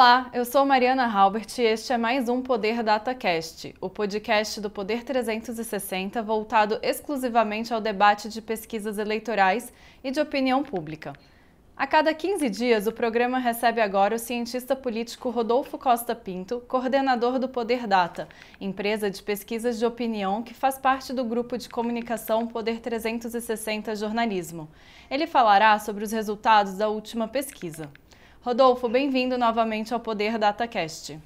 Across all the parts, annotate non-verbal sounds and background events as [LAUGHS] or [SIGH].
Olá, eu sou Mariana Halbert e este é mais um Poder DataCast, o podcast do Poder 360 voltado exclusivamente ao debate de pesquisas eleitorais e de opinião pública. A cada 15 dias, o programa recebe agora o cientista político Rodolfo Costa Pinto, coordenador do Poder Data, empresa de pesquisas de opinião que faz parte do grupo de comunicação Poder 360 Jornalismo. Ele falará sobre os resultados da última pesquisa. Rodolfo, bem-vindo novamente ao Poder DataCast.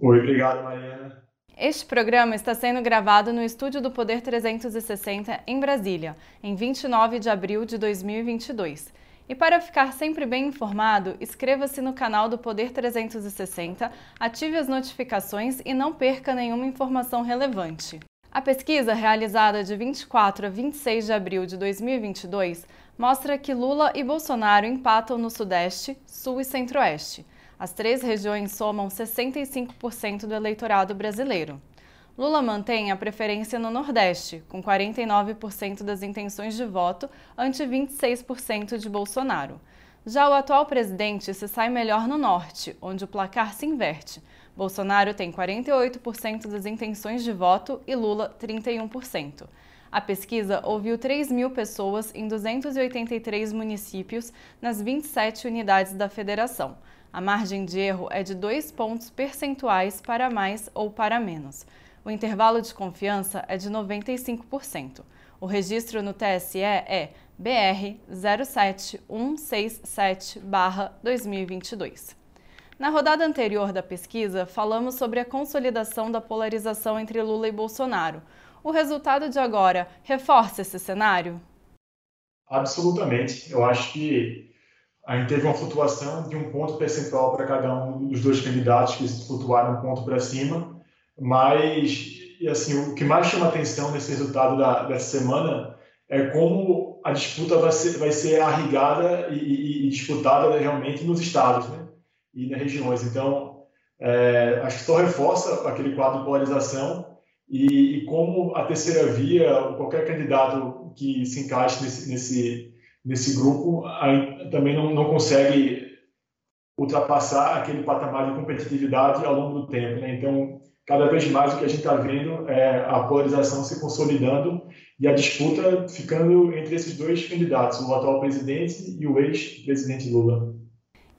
Oi, obrigado, Mariana. Este programa está sendo gravado no estúdio do Poder 360 em Brasília, em 29 de abril de 2022. E para ficar sempre bem informado, inscreva-se no canal do Poder 360, ative as notificações e não perca nenhuma informação relevante. A pesquisa, realizada de 24 a 26 de abril de 2022, mostra que Lula e Bolsonaro empatam no Sudeste, Sul e Centro-Oeste. As três regiões somam 65% do eleitorado brasileiro. Lula mantém a preferência no Nordeste, com 49% das intenções de voto ante 26% de Bolsonaro. Já o atual presidente se sai melhor no Norte, onde o placar se inverte. Bolsonaro tem 48% das intenções de voto e Lula 31%. A pesquisa ouviu 3 mil pessoas em 283 municípios nas 27 unidades da federação. A margem de erro é de 2 pontos percentuais para mais ou para menos. O intervalo de confiança é de 95%. O registro no TSE é BR 07167-2022. Na rodada anterior da pesquisa, falamos sobre a consolidação da polarização entre Lula e Bolsonaro. O resultado de agora reforça esse cenário? Absolutamente. Eu acho que a gente teve uma flutuação de um ponto percentual para cada um dos dois candidatos que flutuaram um ponto para cima, mas assim o que mais chama atenção nesse resultado da, dessa semana é como a disputa vai ser, vai ser arrigada e, e, e disputada realmente nos estados né? e nas regiões. Então, é, acho que só reforça aquele quadro de polarização e, e, como a terceira via, qualquer candidato que se encaixe nesse, nesse, nesse grupo também não, não consegue ultrapassar aquele patamar de competitividade ao longo do tempo. Né? Então, cada vez mais o que a gente está vendo é a polarização se consolidando e a disputa ficando entre esses dois candidatos, o atual presidente e o ex-presidente Lula.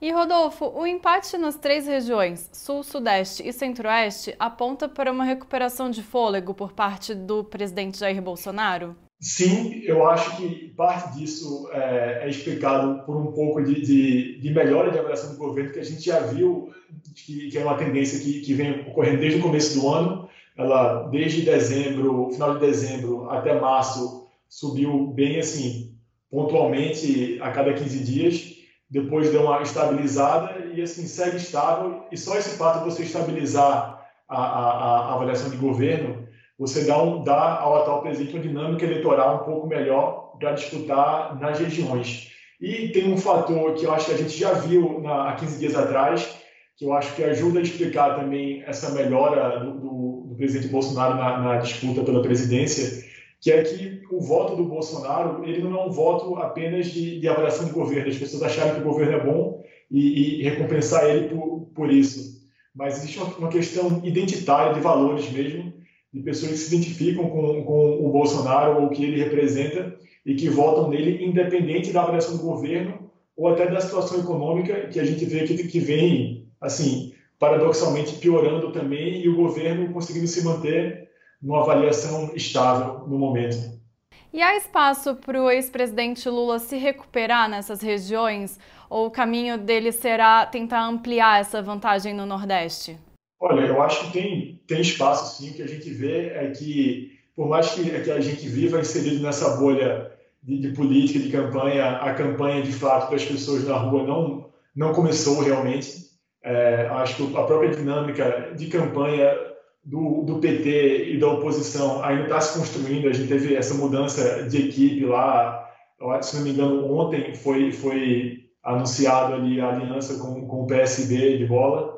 E Rodolfo, o empate nas três regiões, Sul, Sudeste e Centro-Oeste, aponta para uma recuperação de fôlego por parte do presidente Jair Bolsonaro? Sim, eu acho que parte disso é, é explicado por um pouco de, de, de, melhora de avaliação do governo, que a gente já viu que, que é uma tendência que, que vem ocorrendo desde o começo do ano. Ela, desde dezembro, final de dezembro até março, subiu bem assim, pontualmente a cada 15 dias depois deu uma estabilizada e assim segue estável. E só esse fato de você estabilizar a, a, a avaliação de governo, você dá, um, dá ao atual presidente uma dinâmica eleitoral um pouco melhor para disputar nas regiões. E tem um fator que eu acho que a gente já viu na, há 15 dias atrás, que eu acho que ajuda a explicar também essa melhora do, do, do presidente Bolsonaro na, na disputa pela presidência, que é que o voto do Bolsonaro ele não é um voto apenas de, de avaliação de governo, as pessoas acharem que o governo é bom e, e recompensar ele por, por isso. Mas existe uma, uma, questão identitária de valores mesmo, de pessoas que se identificam com, com o Bolsonaro ou o que ele representa e que votam nele independente da avaliação do governo ou até da situação econômica que a gente vê que, que vem, assim, paradoxalmente piorando também e o governo conseguindo se manter numa avaliação estável no momento. E há espaço para o ex-presidente Lula se recuperar nessas regiões? Ou o caminho dele será tentar ampliar essa vantagem no Nordeste? Olha, eu acho que tem, tem espaço sim. O que a gente vê é que, por mais que, que a gente viva inserido nessa bolha de, de política, de campanha, a campanha de fato para as pessoas na rua não, não começou realmente. É, acho que a própria dinâmica de campanha do, do PT e da oposição ainda está se construindo. A gente teve essa mudança de equipe lá, se não me engano, ontem foi, foi anunciado ali a aliança com, com o PSB de bola.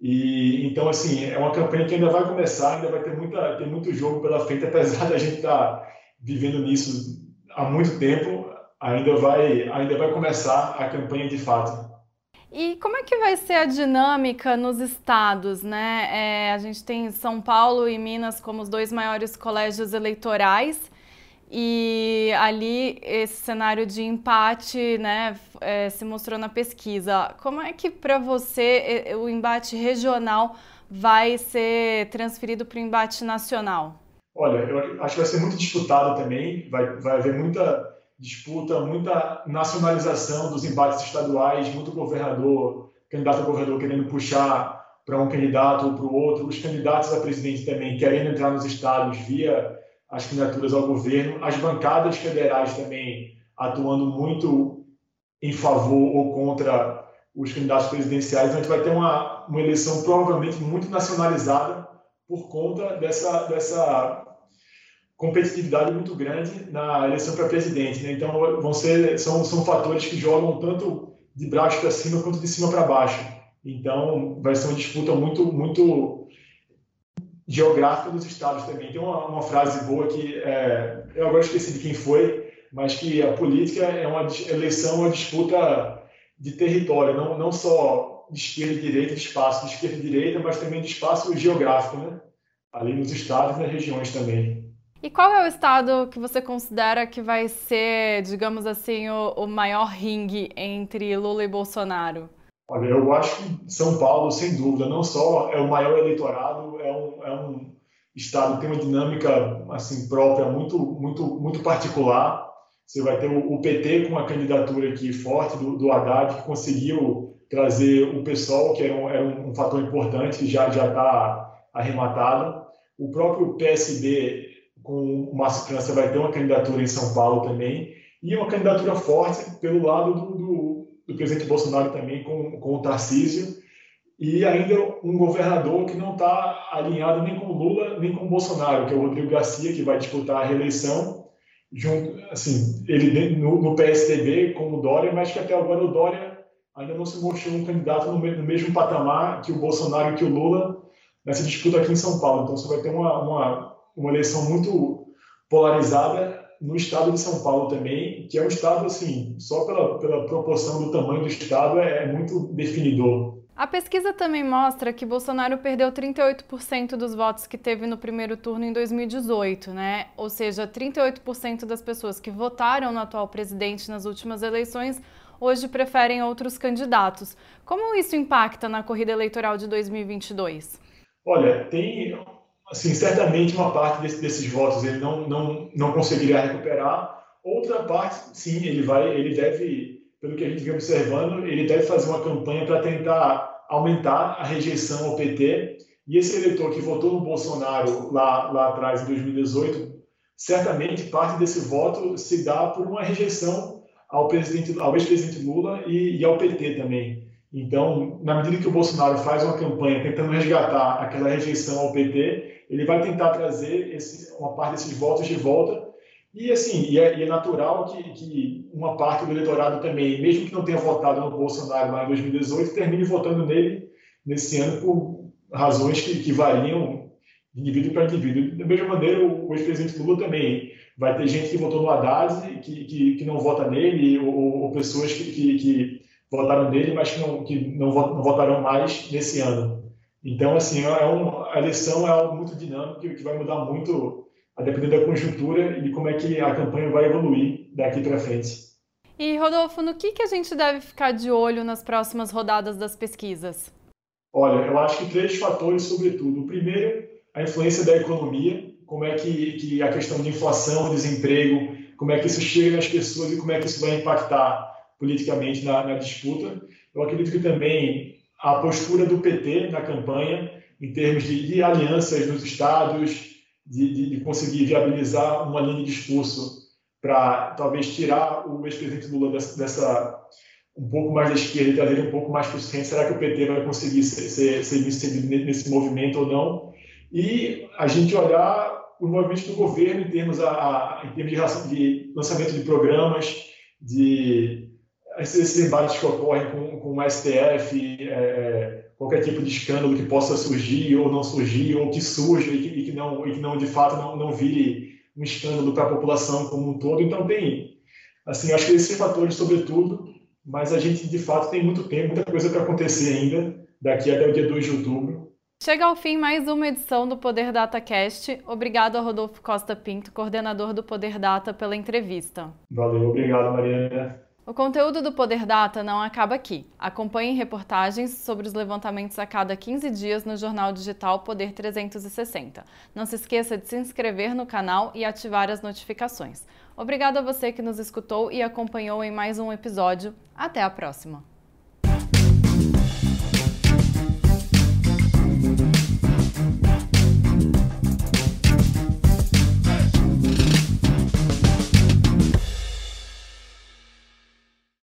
E então assim é uma campanha que ainda vai começar, ainda vai ter muita ter muito jogo pela frente, apesar [LAUGHS] da gente estar tá vivendo nisso há muito tempo, ainda vai ainda vai começar a campanha de fato. E como é que vai ser a dinâmica nos estados, né? É, a gente tem São Paulo e Minas como os dois maiores colégios eleitorais e ali esse cenário de empate, né, é, se mostrou na pesquisa. Como é que para você o embate regional vai ser transferido para o embate nacional? Olha, eu acho que vai ser muito disputado também, vai, vai haver muita disputa, muita nacionalização dos embates estaduais, muito governador, candidato a governador querendo puxar para um candidato ou para o outro, os candidatos a presidente também querendo entrar nos estados via as candidaturas ao governo, as bancadas federais também atuando muito em favor ou contra os candidatos presidenciais. Então, a gente vai ter uma, uma eleição provavelmente muito nacionalizada por conta dessa, dessa competitividade muito grande na eleição para presidente. Né? Então, vão ser, são, são fatores que jogam tanto de baixo para cima quanto de cima para baixo. Então, vai ser uma disputa muito, muito geográfica dos estados também. Tem uma, uma frase boa que é, eu agora esqueci de quem foi, mas que a política é uma eleição, uma disputa de território, não, não só de esquerda e direita, de espaço de esquerda e direita, mas também de espaço geográfico, né? ali nos estados e nas regiões também. E qual é o estado que você considera que vai ser, digamos assim, o, o maior ringue entre Lula e Bolsonaro? Olha, eu acho que São Paulo, sem dúvida, não só é o maior eleitorado, é um, é um estado que tem uma dinâmica assim própria muito, muito, muito particular. Você vai ter o, PT com uma candidatura aqui forte do, do Haddad, que conseguiu trazer o PSOL, que era um, era um fator importante, que já está arrematado. O próprio PSB com o Márcio França vai ter uma candidatura em São Paulo também, e uma candidatura forte pelo lado do, do, do presidente Bolsonaro também, com, com o Tarcísio, e ainda um governador que não está alinhado nem com Lula, nem com Bolsonaro, que é o Rodrigo Garcia, que vai disputar a reeleição, junto, assim, ele no, no PSDB com o Dória, mas que até agora o Dória ainda não se mostrou um candidato no, no mesmo patamar que o Bolsonaro e que o Lula nessa disputa aqui em São Paulo. Então você vai ter uma, uma uma eleição muito polarizada no estado de São Paulo também, que é um estado, assim, só pela, pela proporção do tamanho do estado, é, é muito definidor. A pesquisa também mostra que Bolsonaro perdeu 38% dos votos que teve no primeiro turno em 2018, né? Ou seja, 38% das pessoas que votaram no atual presidente nas últimas eleições hoje preferem outros candidatos. Como isso impacta na corrida eleitoral de 2022? Olha, tem assim, certamente uma parte desse, desses votos ele não, não, não conseguiria recuperar. Outra parte, sim, ele vai, ele deve, pelo que a gente vem observando, ele deve fazer uma campanha para tentar aumentar a rejeição ao PT. E esse eleitor que votou no Bolsonaro lá, lá atrás, em 2018, certamente parte desse voto se dá por uma rejeição ao presidente, ao ex-presidente Lula e, e ao PT também. Então, na medida que o Bolsonaro faz uma campanha tentando resgatar aquela rejeição ao PT, ele vai tentar trazer esse, uma parte desses votos de volta. E assim, e é, e é natural que, que, uma parte do eleitorado também, mesmo que não tenha votado no Bolsonaro lá em 2018, termine votando nele nesse ano por razões que, que variam de indivíduo para indivíduo. Da mesma maneira, o, ex-presidente Lula também vai ter gente que votou no Haddad que, que, que não vota nele, ou, ou pessoas que, que, que, votaram nele, mas que não, que não votarão mais nesse ano. Então, assim, é um, a eleição é algo muito dinâmico que vai mudar muito a depender da conjuntura e de como é que a campanha vai evoluir daqui para frente. E, Rodolfo, no que, que a gente deve ficar de olho nas próximas rodadas das pesquisas? Olha, eu acho que três fatores, sobretudo. O primeiro, a influência da economia, como é que, que a questão de inflação, desemprego, como é que isso chega nas pessoas e como é que isso vai impactar politicamente na, na disputa. Eu acredito que também a postura do PT na campanha, em termos de, de alianças nos estados, de, de, de, conseguir viabilizar uma linha de discurso para talvez tirar o ex-presidente Lula dessa, dessa, um pouco mais da esquerda e trazer um pouco mais para o centro. Será que o PT vai conseguir ser, ser, ser inserido nesse movimento ou não? E a gente olhar o movimento do governo em termos, a, a em termos de, de lançamento de programas, de esses embates que ocorrem com, com o STF, é, qualquer tipo de escândalo que possa surgir ou não surgir, ou que surja e que, e que não, e que não de fato não, não vire um escândalo para a população como um todo. Então tem, assim, acho que esses fatores, sobretudo, mas a gente de fato tem muito tempo, muita coisa para acontecer ainda daqui até o dia 2 de outubro. Chega ao fim mais uma edição do Poder Data Cast. Obrigado a Rodolfo Costa Pinto, coordenador do Poder Data, pela entrevista. Valeu, obrigado, Mariana. O conteúdo do Poder Data não acaba aqui. Acompanhe reportagens sobre os levantamentos a cada 15 dias no jornal digital Poder 360. Não se esqueça de se inscrever no canal e ativar as notificações. Obrigado a você que nos escutou e acompanhou em mais um episódio. Até a próxima!